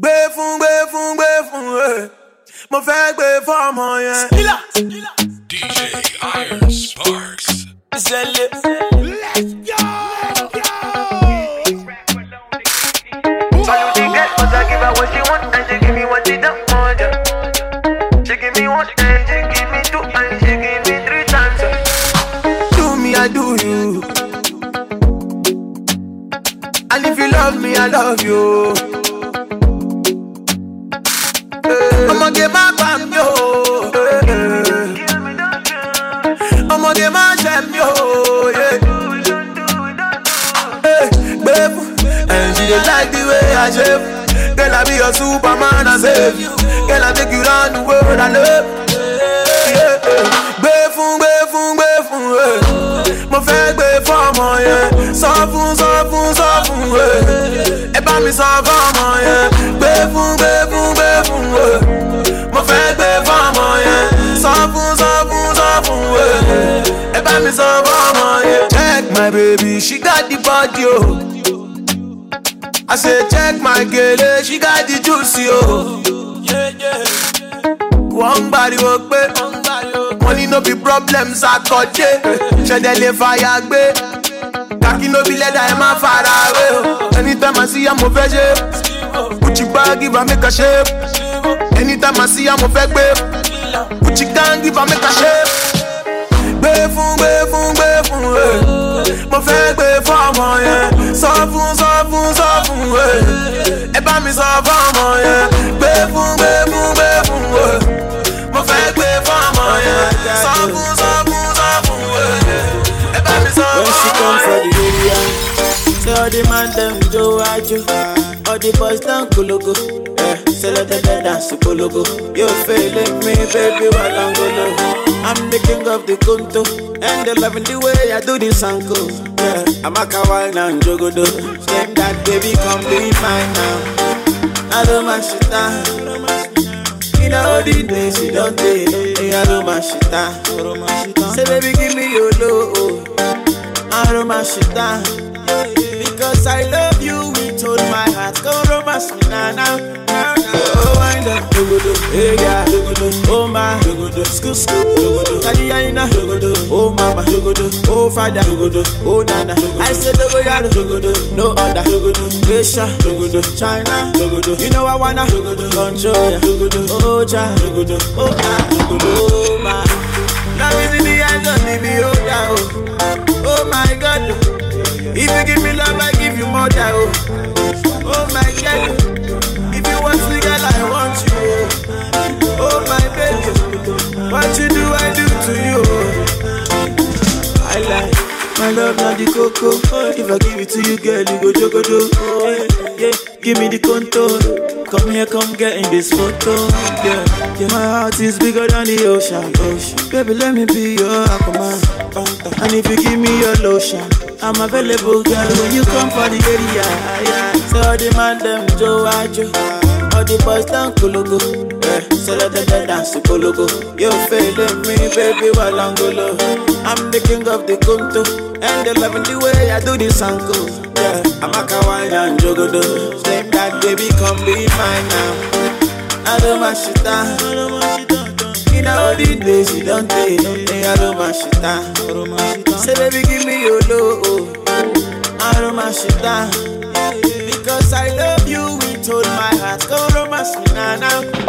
gbé fún gbé fún gbé fún ẹ mo fẹ́ gbé yẹn. Wọ́n gbariwo pé wọ́n no be problems àkọ́jẹ́. Ṣẹ̀dẹ̀ lè fàyà gbé. Kàkí no be lẹ́dà ẹ̀ máa fara wé o. Anytime I see ya mo fẹ́ ṣe. Gucci bag give am make a shape. Anytime I see ya mo fẹ́ gbé. Gucci gang give am make a shape. Gbé fún gbé fún gbé fún ẹ. Mo fẹ́ gbé fọ́ọ̀mù yẹn. Sọ fún sọ fún sọ fún ẹ. Ẹ bá mi sọ fọ́ọ̀mù When she come for the area, say all the man them do ajo, all the boys down kologo. Eh, say let them dance kologo. You feeling me, baby, while I'm golo. I'm the king of the conto, and they loving the way I do this uncle. Yeah, I'm a kawaii and jogodo. Same that baby, come be mine now. I don't mind shit down. In all the days you don't take, hey, I don't mind. Say baby, give me your low. You down Because I love you with all my heart Go romance me now, now, Oh, my, Oh, mama, Oh, father, Oh, nana, I dogodo No other, Asia, China, You know I wanna, Control, Oh, ja, Oh, ah, Oh, my the hands of the beholder, oh Oh. My God, if you give me love, I give you more oh. Oh my God, what you do, I do to you. I like my love, not the cocoa. If I give it to you, girl, you go jogodo. Yeah, give me the contour. Come here, come get in this photo. Yeah, yeah, my heart is bigger than the ocean. ocean. Baby, let me be your aquaman. And if you give me your lotion, I'm available, girl. When you come for the area, yeah. So all the man them Joe Ajo, all the boys down Kologo. Eh, Let them dance Kologo. You feeling me, baby, while I'm the king of the Kunto, and they loving the way I do this uncle. Yeah, I'm a kawaii and jogodo. Same that baby, come be mine now. I don't mind shit down. In all the days you don't take, I don't down. Say baby, give me your low. I don't down. Because I love you with all my heart. Go romance me now.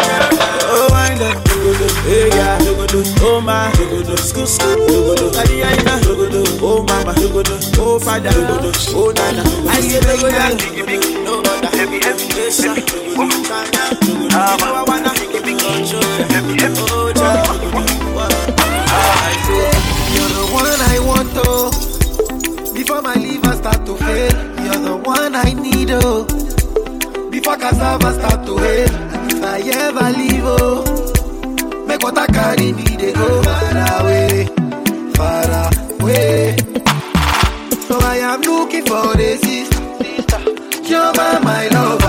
Hey yeah, dogodo, oh my, dogodo, scoop, scoop, dogodo, kadi aina, dogodo, oh mama, dogodo, oh father, dogodo, oh nana. I say dogodo, dogodo, no other, heavy, heavy, Asia, dogodo, China, dogodo, I wanna, control, oh, Jah, dogodo, oh oh oh You're the one I want, oh. Before my liver start to fail, you're the one I need, oh. Before cassava start to fail, and if I ever leave, oh. Make I carry me, they go far away, far away. So I am looking for the sister, Jehovah, my lover,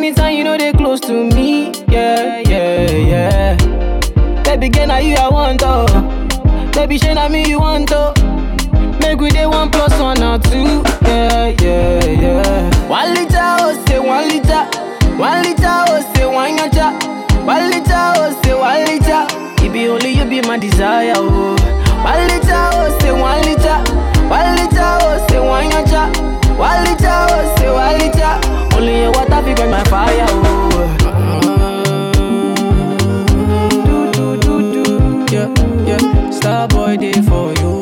Anytime you know they close to me, yeah, yeah, yeah. Baby girl, now you I want oh. Baby, shey na me you want oh. Make we dey one plus one or two, yeah, yeah, yeah. One liter oh say one liter, one liter oh say one yacha, one liter oh say one liter. It be only you be my desire oh. One liter oh say one liter, one liter oh say one yacha, one liter Fi quench my fire oh. Do do do do, yeah yeah. Day for you.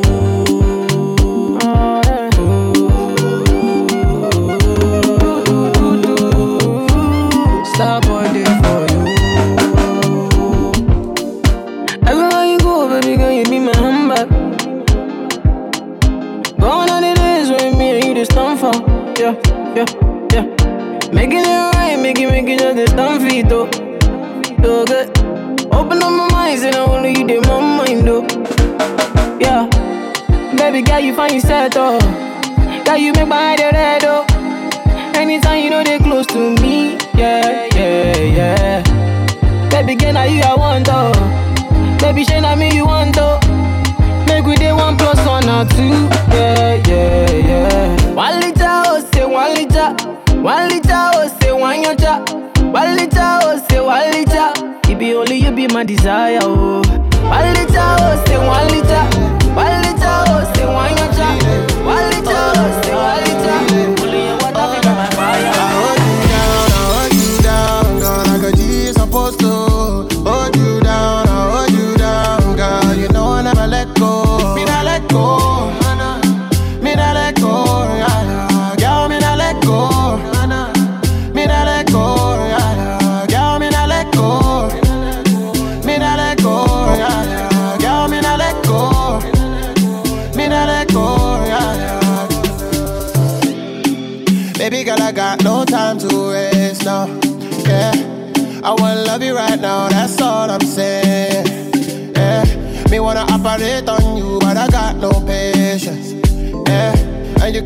Day for you. Everywhere you go, baby girl, you be my handbag. Gone the days me and you for. Yeah, yeah. Making the stand for it, though. So good. Open up my mind, and I only you did my mind, though. Yeah. Baby girl, you find yourself, oh. Girl, you make my head red, oh. Anytime you know they close to me, yeah, yeah, yeah. Baby girl, now you I want, oh. Baby, shey na me you want, oh. Make we dey one plus one or two, only you be my desire, oh. One liter, oh, say one liter.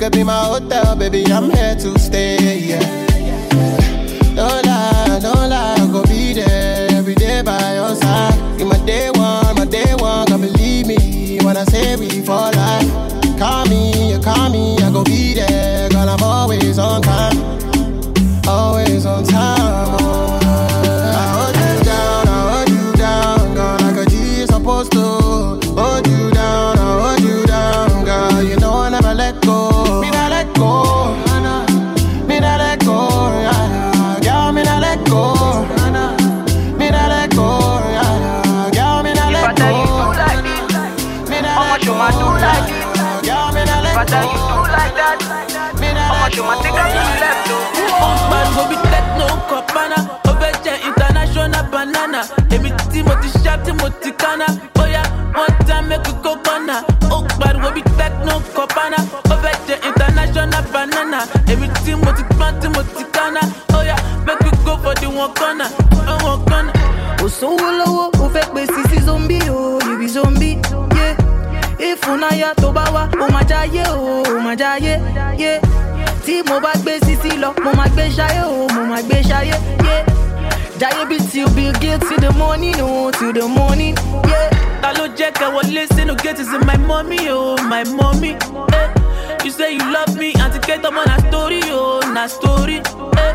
Could be my hotel, baby, I'm here to stay. Me not how let much you ma take to the left, though? Man go be techno copana Oveje international banana Èmi tí mo ti ṣá tí mo ti kánná oh, one time make we go corner Ó pariwo bí techno copana Oveje international banana banana. Èmi tí mo ti gbọ́n tí ti kánná. Oh yeah, make we go for the one corner, the one corner. kò sówó lọ́wọ́ ó fẹ́ pe sisi zombi o you be zombi yeah. ìfúnnáyà tó bá wá ó máa jáyé o ó máa jáyé yeah. Tí mo bá gbé sisi lọ mo máa gbé ṣayé o mo máa gbé ṣayé yeah. jáyé bí till bill gates till the morning o till the morning. Yeah. Ta ló jẹ́ kẹ́ wọlé sínú gate is my mommy oh my mommy. Eh. You say you love me, aunty Kate ọmọ na story oh na story. Eh.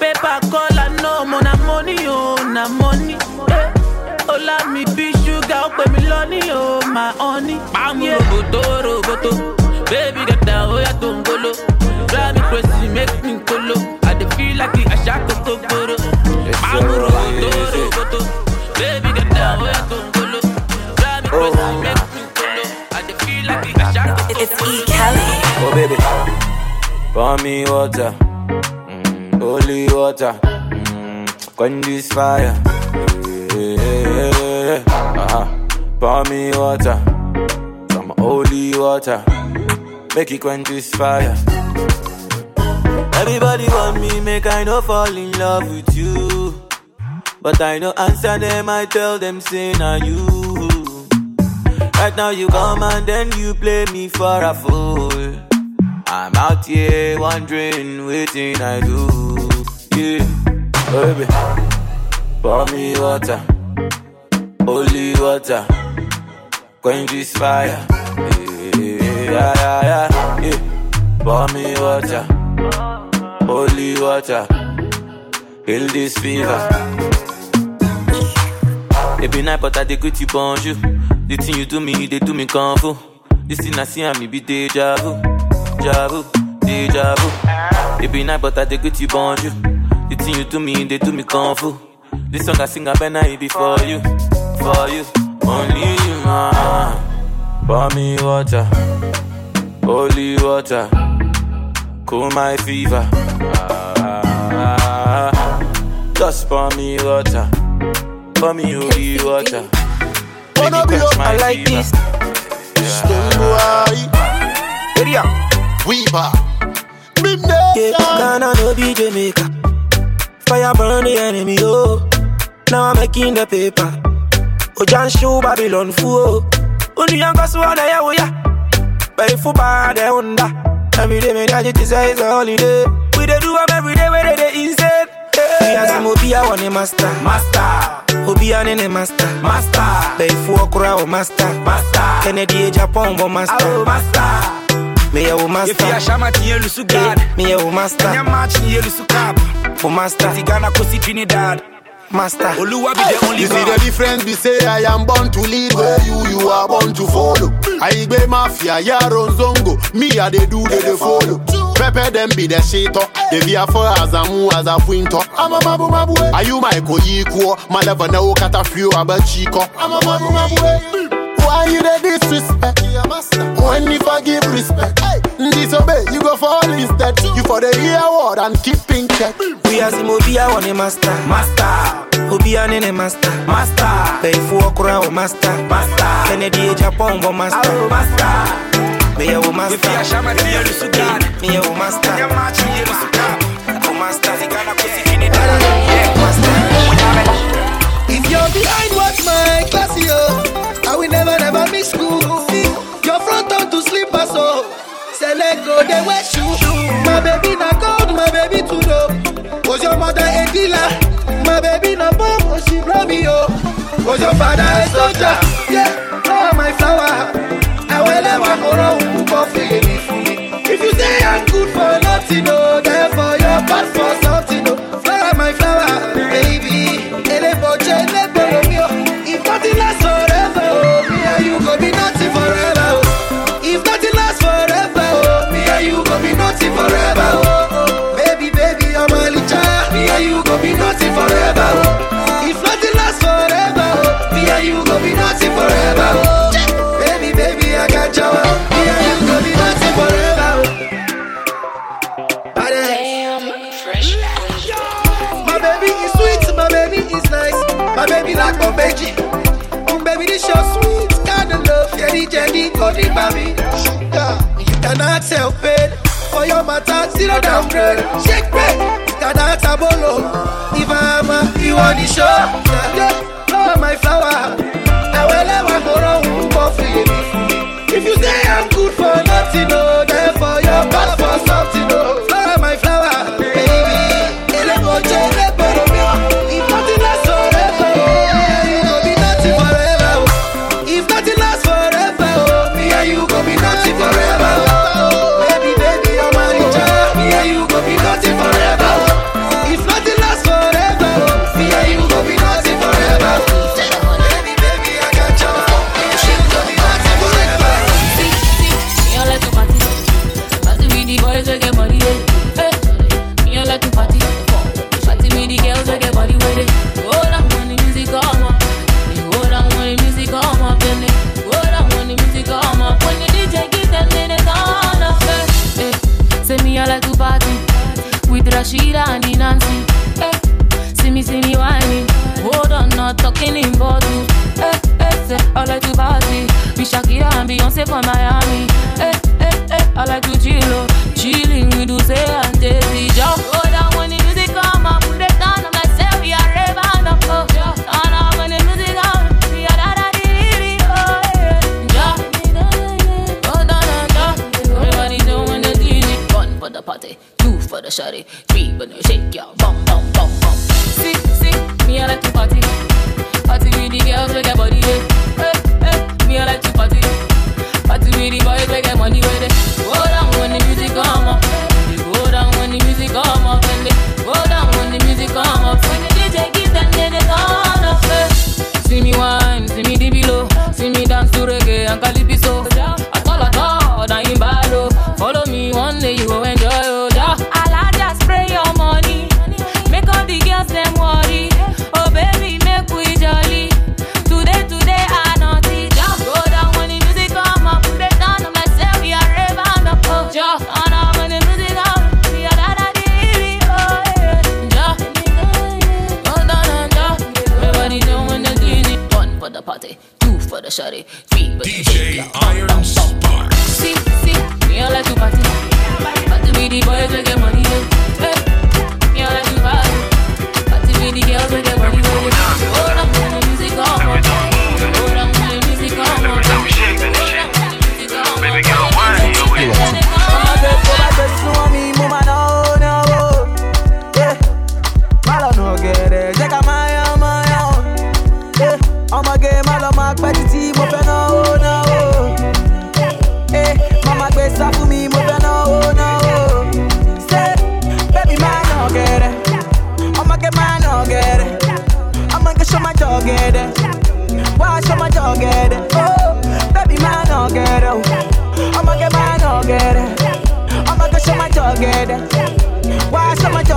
Paper color no ọmọ na money oh na money. Eh. Ọlá mi bí ṣúgà ó pè mí lọ́ní oh my honey. Pàmò roboto roboto, baby gẹ̀dá ó yà tó ń golo. Drive me crazy make me kolo, I dey feel like àṣà kòkó gbòòrò. Pàmò roboto roboto, baby gẹ̀dá ó yà tó ń. Drive me crazy make me kolo, I dey feel like àṣà kòkó It's E. Kelly. Oh baby, pour me water, mm, holy water, mm, quench this fire. Yeah, yeah, yeah, yeah. Uh-huh. Pour me water, some holy water, make it quench this fire. Everybody want me, make I no fall in love with you. But I no answer them, I tell them, say, now you. Right now you come and then you play me for a fool. I'm out here wondering, waiting I do. Yeah, oh, baby, pour me water, holy water, quench this fire. Yeah, yeah, yeah, yeah. yeah. Pour me water, holy water, heal this fever. Be night, but I dey greet you bonjour. The thing you do me, they do me kung fu. This thing I see and me be deja vu, deja vu, deja vu. Be night, but I dey greet you bonjour. The thing you do me, they do me kung fu. This song I sing, I better it be for you, for you, only you, man. Pour me water, holy water, cool my fever. Ah, just pour me water, pour me holy water. Make Wanna be up, my like fever. this. Stonebwoy. Area. Weaver. Big Yeah, nation. Ghana no be Jamaica. Fire burn the enemy, oh. Now I'm making the paper. Ojan show Babylon fool. Only young girls wanna ya oh ya. But if you buy the Honda, every day me that it say a holiday. We dey do 'em every day where they dey insane. We as him obi a one master, master. Obi a nene master, master. But if you walk around master, master. Kennedy Japan bo master, master. Me a wo master. If you shama tiye lusu gad Me a wo master. Nya match niye lusu cap For master, Ti Ghana kosi Trinidad master. Oluwa be the only You see the difference, be say I am born to lead where you, you are born to follow. I be mafia, yaro zongo, me a they do, they they follow. Pepe them be the shit up, they be a for as a mu as a winter. Oh. I'm a mabu mabu, eh. are you my ko yiko? My level no kata few about chico. I'm a mabu mabu. Eh. Why you the disrespect? When you forgive respect, disobey, you go fall instead. You for the year word and keep in check. We as him obi a one master, master. Obi a nene master, master. If you walk around master, master. Kennedy Japan bo master, master. Me a wo If you master, tiye lusu gad me a master, match niye lusu cap wo master. Ghana kosi Trinidad Yeah If you're behind, watch my class, yo. Oh. I never, never miss school. Your front on to slippers, so. Say let go, they wear shoe. My baby na gold, my baby too dope. Was your mother a dealer? My baby na bomb, oh she brought me up. Was your father a soldier? Yeah, oh my flower. I will never for feeling me. If you say I'm good for nothing, oh, therefore you're bad for something, oh. one day you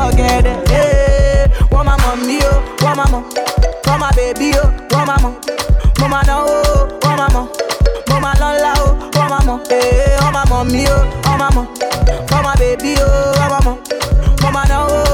ọ̀gẹ̀dẹ̀. Wọ́n máa mọ̀ mí o, wọ́n máa mọ̀. baby máa bèbí mama, wọ́n máa mọ̀. Mo máa náwó o, wọ́n máa mama. Mo máa mama, o, wọ́n máa mama, Wọ́n máa mọ̀ mí o, wọ́n máa mọ̀. Wọ́n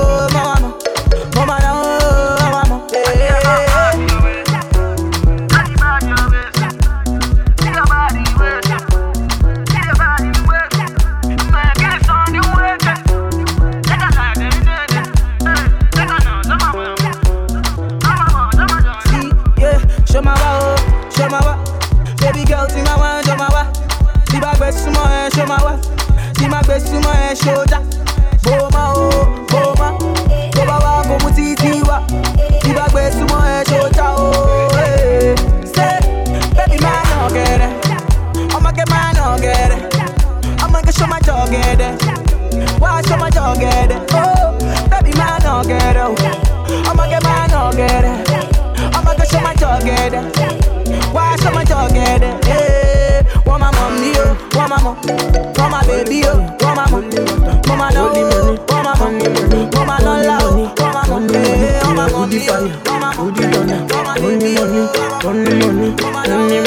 face to my shoulder. Boma oh, boma. Wa face to my shoulder oh. Eh. Say, baby man no get it. I'ma get man no get it. I'ma get show my dog get it. Why show my dog get it? Oh, baby man no get it. I'ma get man no get it. I'ma get show my dog get it. Why show my dog get it? Come on, mommy, oh, come on, come on, baby, oh, come on, mom, for my love, oh, oh, for my mom, for my lola, oh, for my mom, eh, for my mommy, for my mom, for my baby, for my money, for my money,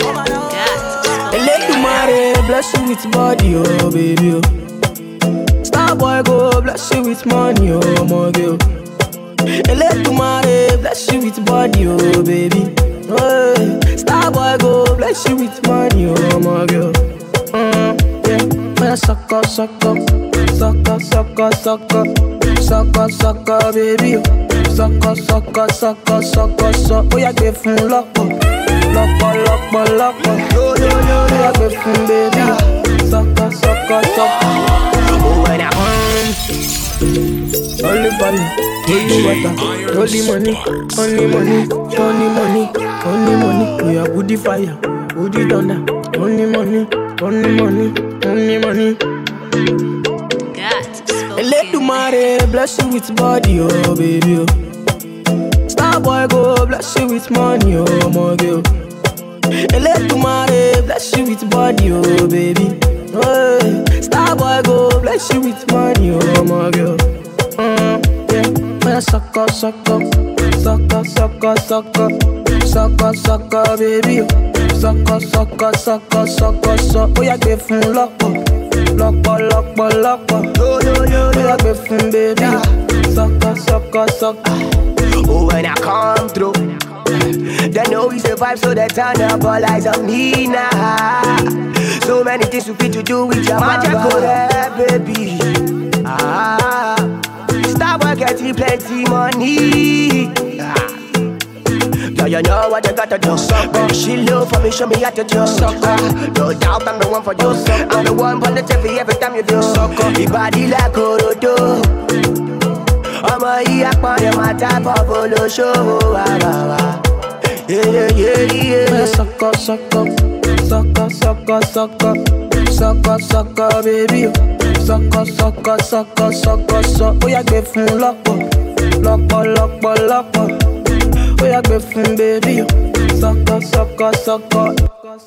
for my love. Elédùmarè bless you with body, oh baby, oh. Star boy go bless you with money, oh my girl. Elédùmarè bless you with body, oh baby. Oh. Star boy go bless you with money, oh my girl. Mm, yeah. Man, suck up, suck up, suck up, suck up, suck up, suck up, suck up, baby. Suck up, suck up, suck up, suck up, suck up. Oh yeah, give him lock up, lock up, lock up, lock up. Yo yo yo, yeah, give him baby. Suck up, suck up, suck up. Oh, when I only money, only money, only money, only money only money. We are booty fire, booty thunder, only money, only money, only money. Elédùmarè bless you with body, oh baby. Oh. Star boy go bless you with money, oh my girl. Elédùmarè bless you with body, oh baby. Oh, star boy go bless you with money, oh my girl. Mm, yeah, suck up, suck up, suck up, suck up, suck up, suck up, suck up, baby. Suck up, suck up, suck up, suck. Oh yeah, yo yo, oh yeah, give fun, baby. Suck up, suck up. Oh, when I come through, they know we survive, so they turn up all eyes on me now. So many things we fit to do with your magic, baby. Ah, stop getting plenty money. Ah. Yeah, you know what you gotta do. Sucker. She low for me, show me how to do. Sucker. No doubt I'm the one for you. I'm the one for the TV every time you do. Sucker. Your body like Orodo. ọmọ yìí apọ̀nrẹ̀ máa tábọ̀ bolóṣòwò wà wà wà. Sọkọ sọkọ sọkọ sọkọ sọkọ sọkọ sọkọ bébí o sọkọ sọkọ sọkọ sọkọ sọ ó yà gbé fún lọ́pọ̀ lọ́pọ̀ lọ́pọ̀ lọ́pọ̀ yà gbé fún bébí o sọkọ sọkọ sọkọ.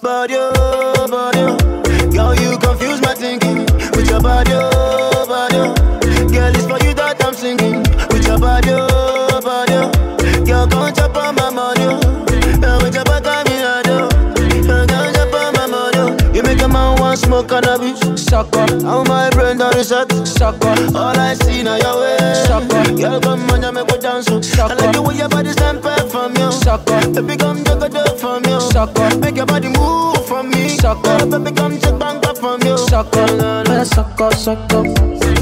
Body oh, body oh, girl you confuse my thinking with your body oh, body oh. Girl it's for you that I'm singing with your body oh, body oh. Girl come chop on my want smoke cannabis. Sucker, how my brain done reset. Sucker, all I see now your way. Sucker, girl come on, you make me dance. Sucker, I like the way your body stand perfect from you. Sucker, baby come juggle up from you. Sucker, make your body move from me. Sucker, baby come check bang up from you. Sucker, sucker, sucker,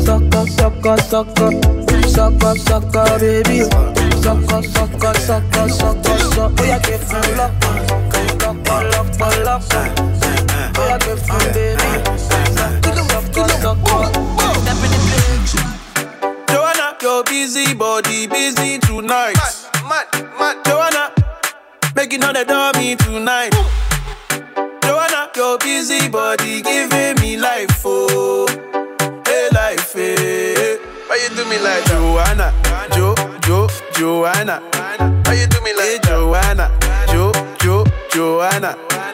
sucker, sucker, sucker, sucker, sucker, baby. Sucker, sucker, sucker, sucker, sucker. Oh yeah, give me love, love, love, love, love. Baby. Joanna, your busy body busy tonight. Mad, mad, mad. Joanna, making all the dummy tonight. Joanna, your busy body giving me life, oh, hey life, hey. Why you do me like Joanna, Jo, Jo, Joanna? Why you do me like hey, Joanna, Jo, Jo, Joanna?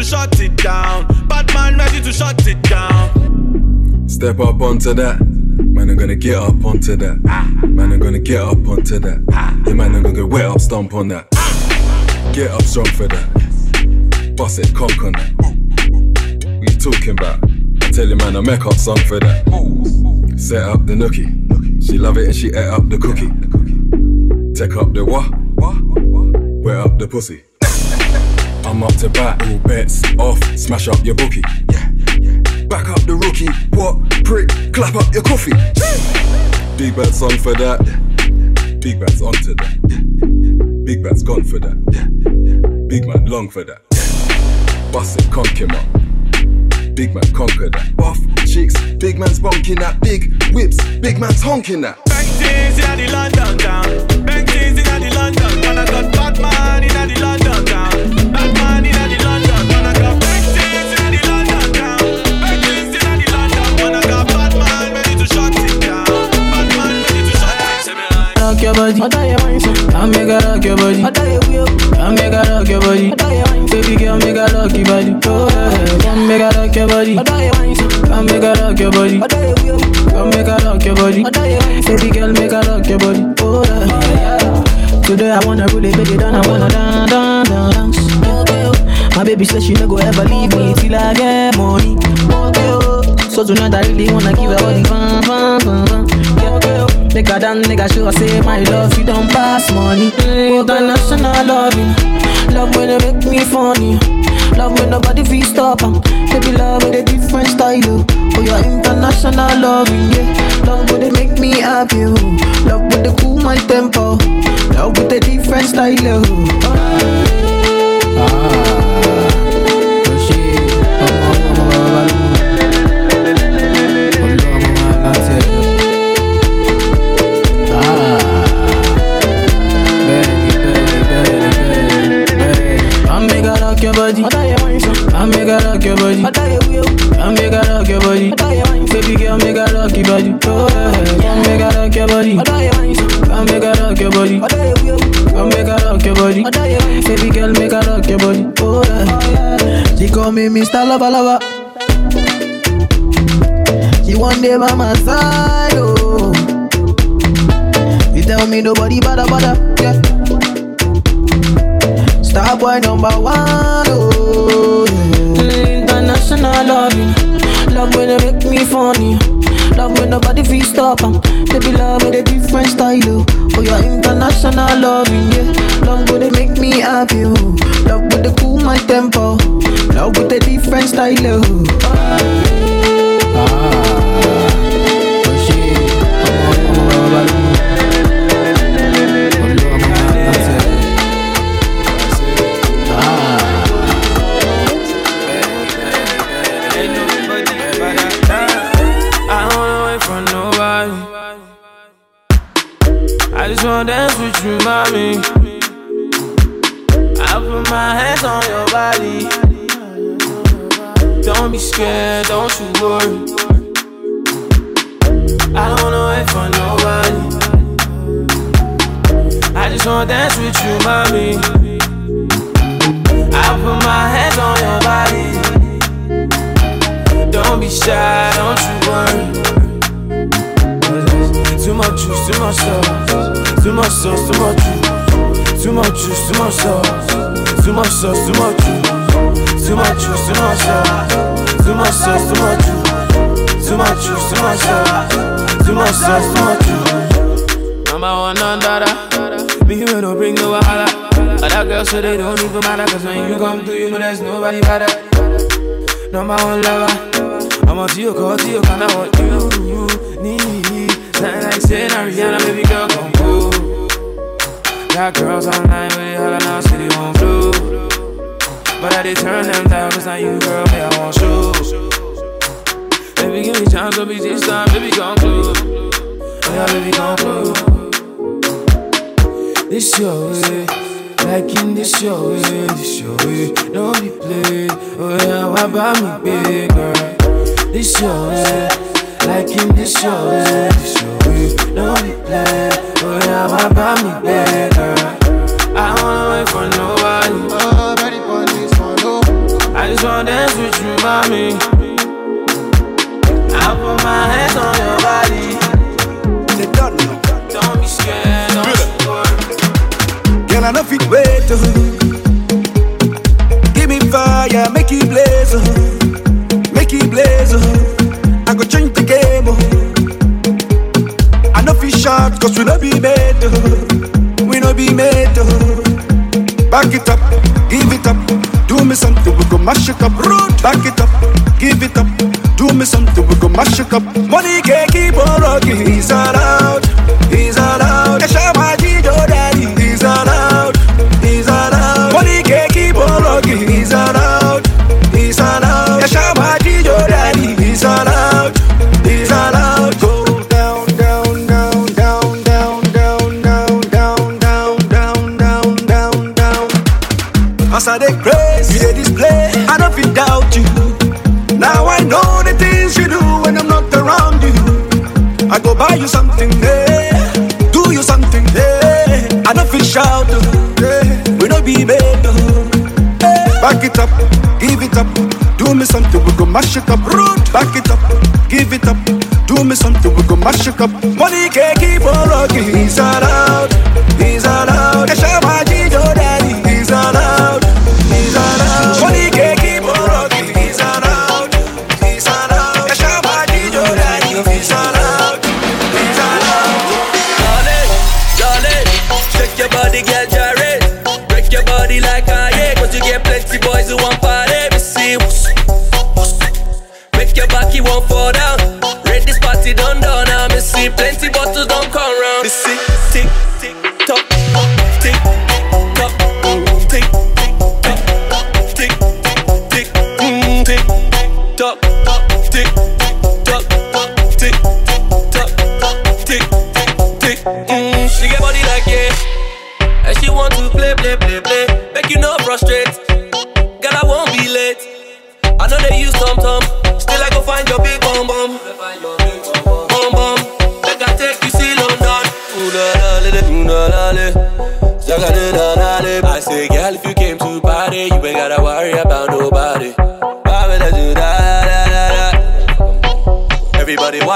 to shut it down. Bad man ready to shut it down. Step up onto that. Man, I'm gonna get up onto that. Man, I'm gonna get up onto that. Yeah, man, I'm gonna get wet up, stomp on that. Get up strong for that. Boss it, conk on that. What you talking about? I tell you, man, I make up song for that. Set up the nookie. She love it and she ate up the cookie. Take up the what? Wet up the pussy. I'm up to bat, all bets off, smash up your bookie. Back up the rookie. What? Prick. Clap up your coffee. Big Bat's on for that. Big Bat's onto that. Big Bat's gone for that. Big man long for that. Bust it, conk him up. Big man conquer that. Buff chicks, big man's bonking that. Big whips, big man's honking that. Bang in the London town. Bang in the London. Man, I got Batman in the London body. I tell you wine so. I make her rock your body. I tell you we. I make her rock your body. I baby girl, make her rock your body. Oh yeah, come make her rock your body. I tell you wine so. Come make her rock your body. I tell you we up. Come make her rock your body. I baby girl, make her rock your body. Oh yeah. Today I wanna really make it down. I wanna dance, dance, dance, dance. My baby says she no go ever leave me till I get money. Okay, oh. So tonight I really wanna give her all the fun, fun, fun, fun. Yeah. Make her dance, make her show say my love, you don't pass money. International loving, love when they make me funny. Love when nobody feel stop 'em. Baby love with a different style. Oh, oh your international loving, yeah. Love when they make me happy. Oh. Love when they cool my tempo. Love with a different style. Oh. Ah, rock your body. I make her rock your body. I make her rock your body. Baby girl, make her rock your body. Oh yeah, I make her rock your body. I make her rock your body. I make her rock your body. Baby girl, make her rock your body. Oh yeah. She call me Mr. Lover Lover. She one day by my side. Oh, you tell me nobody bother bother. Yeah. Star boy number one, oh. Yeah. International loving. Love when they make me funny. Love when nobody feel stop 'em. Baby love with a different style, oh. Oh, your international loving, yeah. Love when they make me happy, oh. Love when they cool my tempo. Love with a different style, oh too much juice, too much sauce, too much sauce, too much juice. Number one under me we don't bring no wahala. Other girls so they don't even matter, cause when you come through, you know there's nobody better. Number one lover, I'm on to your call, to your kind of what you need. Something like saying Ariana, baby girl, come go. Got girls online now you, girl, me, I want show. Uh, baby, give me chance, don't be this time, baby, come close. Oh, yeah, baby, come close. Uh, this your way, like in this your way, this your way. No be play, oh yeah, why buy me big girl? This your way, like in this your way, this your way. No be play, oh yeah, why buy me big girl? I wanna wait for nobody. Just wanna dance with you, mommy. I put my hands on your body. They done. Don't be scared, don't worry. Girl, I know fit wait. oh. Give me fire, make it blaze. oh. Make it blaze. oh. I go change the game. oh. I know fit shot, cause we no be made. oh. We no be made. Back it up, mash it up. Back it up, give it up. Do me something, we go mash it up. Money can't keep on rocking. He's allowed, mash it up. Root, back it up, give it up. Do me something, we go mash it up. Money can't keep on rocking.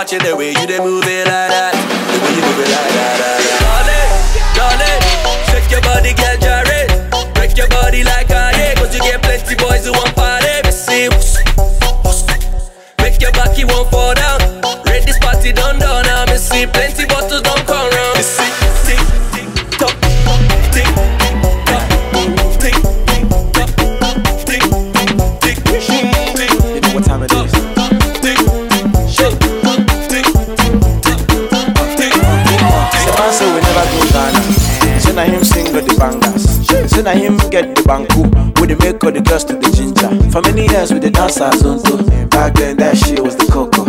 Watching the way you they move For many years we dey dance zonto. Back then that shit was the coco.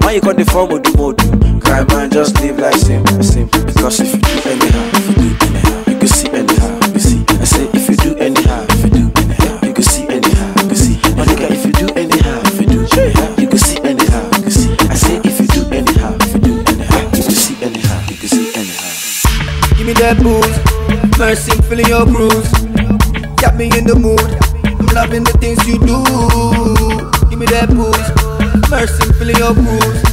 Why you got the form with the mode? Cry man, just live like simple, simple. Because if you do anyhow, if you do anyhow, you can see anyhow, you see. I say if you do anyhow, if you do anyhow, you can see anyhow, you can see. My nigga, if you do anyhow, if you do anyhow, you can see anyhow, you can see. I say if you do anyhow, if you do anyhow, you can see anyhow, you can see anyhow. Give me that booze, mercy, feeling your bruise. Got me in the mood. I'm loving the things you do. Give me that booze, mercy, feeling your bruise.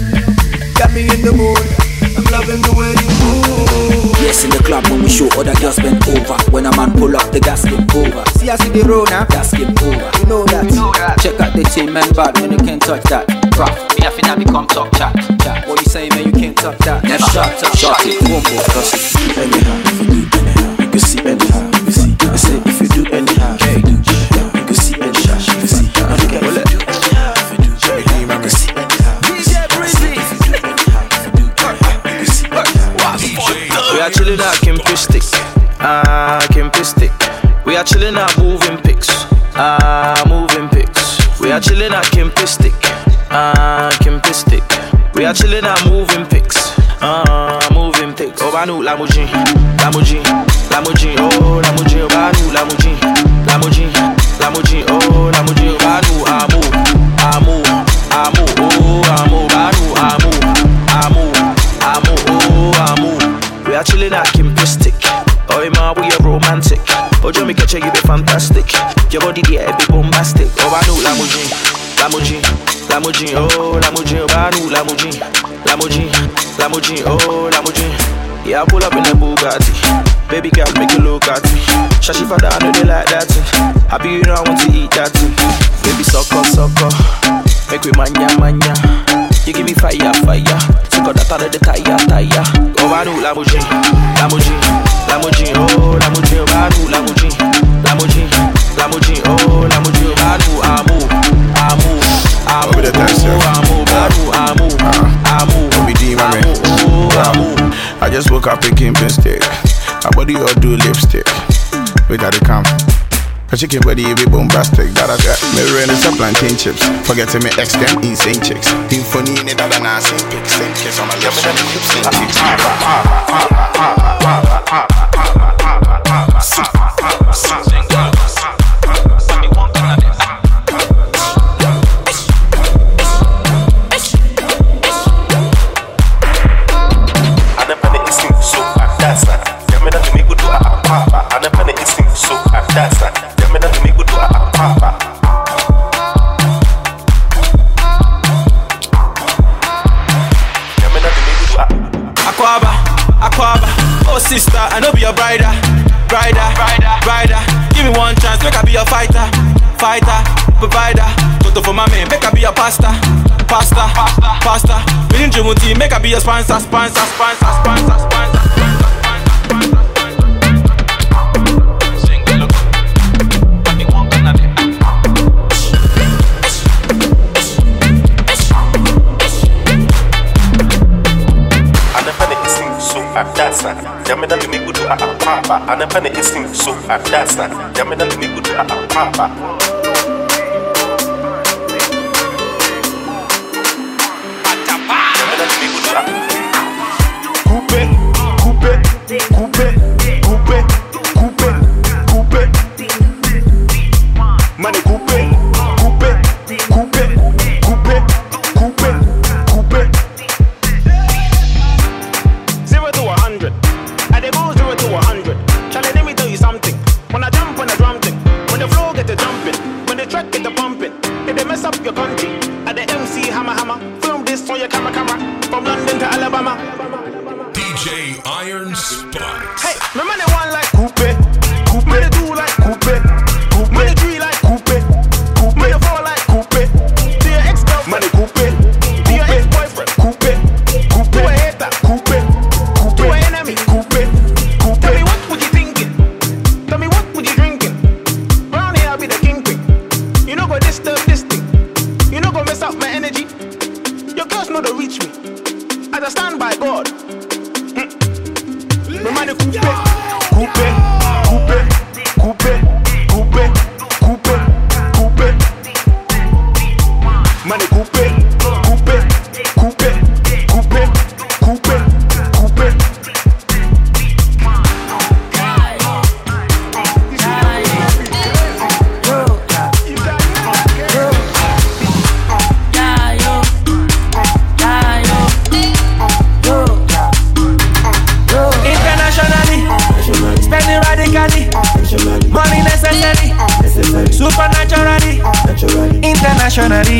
Got me in the mood. I'm loving the way you move. Yes, in the club when we show other girls bend over. When a man pull up, the gas get over. See, I see the road now. Gas get over. You know that. You know that. Check out the team, man, bad when you can't touch that. Bruh, me I finna become talk chat. chat. What you saying, man, you can't touch that. Never shut up, shut it. Boom, boom, cause if you do anyhow, chilling at Kimpistic. Ah, Kimpistic. We are chilling at moving pics. Ah, moving pics. We are chilling at Kimpistic. Ah, Kimpistic. We are chilling at moving pics. Ah, moving pics. Oh, Banu, Lamujin. Lamujin. Lamujin. Oh, Lamujin. Banu, Lamujin. Lamujin. Lamujin. Oh, Lamujin. Banu, Amu. Are chilling at Kimpistic. Oh, man, we are romantic. Oh, me catch you, be fantastic. Your body, yeah, be bombastic. Oh, I know Lamujin, Lamujin, Lamujin, oh, Lamujin, oh, I know Lamujin, Lamujin, Lamujin, oh, Lamujin. Yeah, I pull up in a Bugatti. Baby girl, make you look at me. Shashi father, I know they like that. thing. Happy you know I want to eat that. thing. Baby, sucker, sucker. Make we manya, manya. You give me fire, fire. Take out that out of the tire, tire. Oh, I Lamuji, Lamuji. Lamborghini, Oh, Lamuji, oh, Lamuji, Lamuji. Lamborghini, Oh, Lamuji, I know I move, I move, I move, I move, I move, I move, I just woke up in Kingston State. My body all do lipstick. We gotta come. A chicken body every bombastic that I got. Me running some plantain chips. Forgetting me ex them insane chicks. Infony in it that I not seen pics. Same kiss on my lips. Same kiss. your spine, spine, spine, spine, spine, spine, spine. Jamina limi kudu a a papa. I never need to sing so I a papa.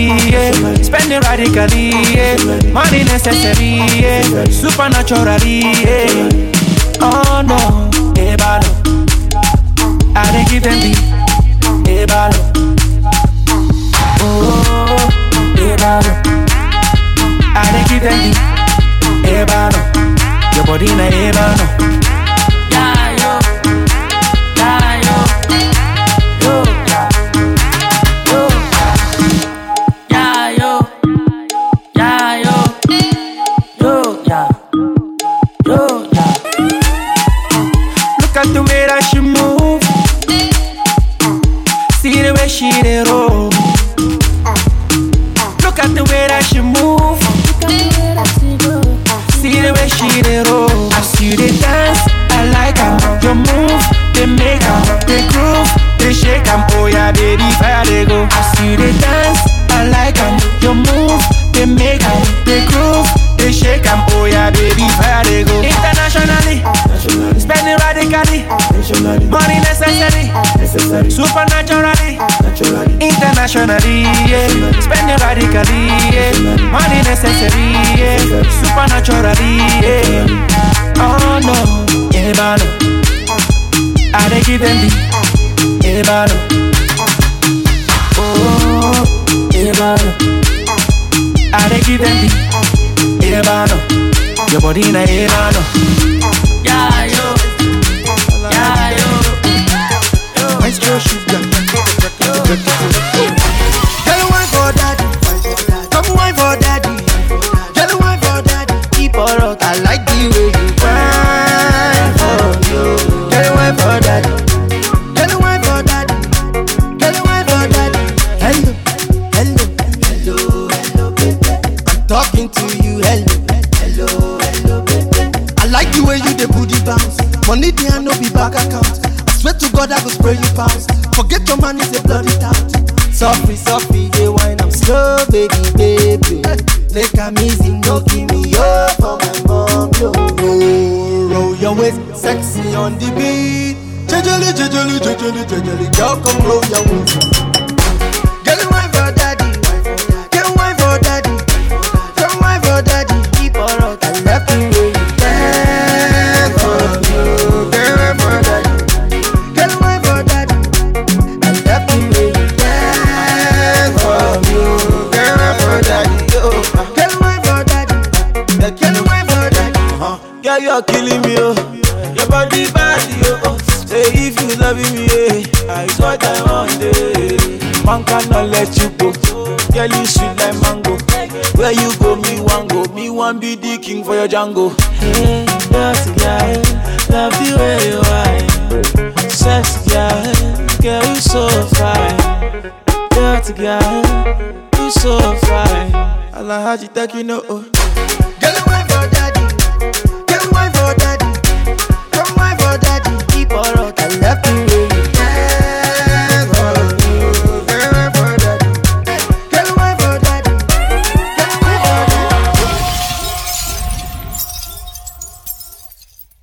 yeah. Spending radically, yeah. Money necessary, yeah. Supernaturally, yeah. Oh no, eh, Ebalo. I dey give them the Ebalo. Eh, oh, eh, Ebalo. I dey give them the Ebalo. Your body na Ebalo. Necessarily. Supernaturally. Naturally. Internationally. Yeah. Spending radically. Yeah. Money necessary. Yeah. Supernaturally. Yeah. Oh no. Ebano. I dey give them the Ebano. Oh, Ebano. I dey give them the Ebano. Your body na Ebano. Yeah. nice girl, she's got that. So give me up for my mom, yo. Roll, roll your waist, sexy on the beat. Jejely, jejely, jejely, jejely, girl, come roll your waist. your jungle. Hey, boss love the way you are. Sex girl you so fine. Dirty guy, you so fine. Alahaji, thank you know. Oh.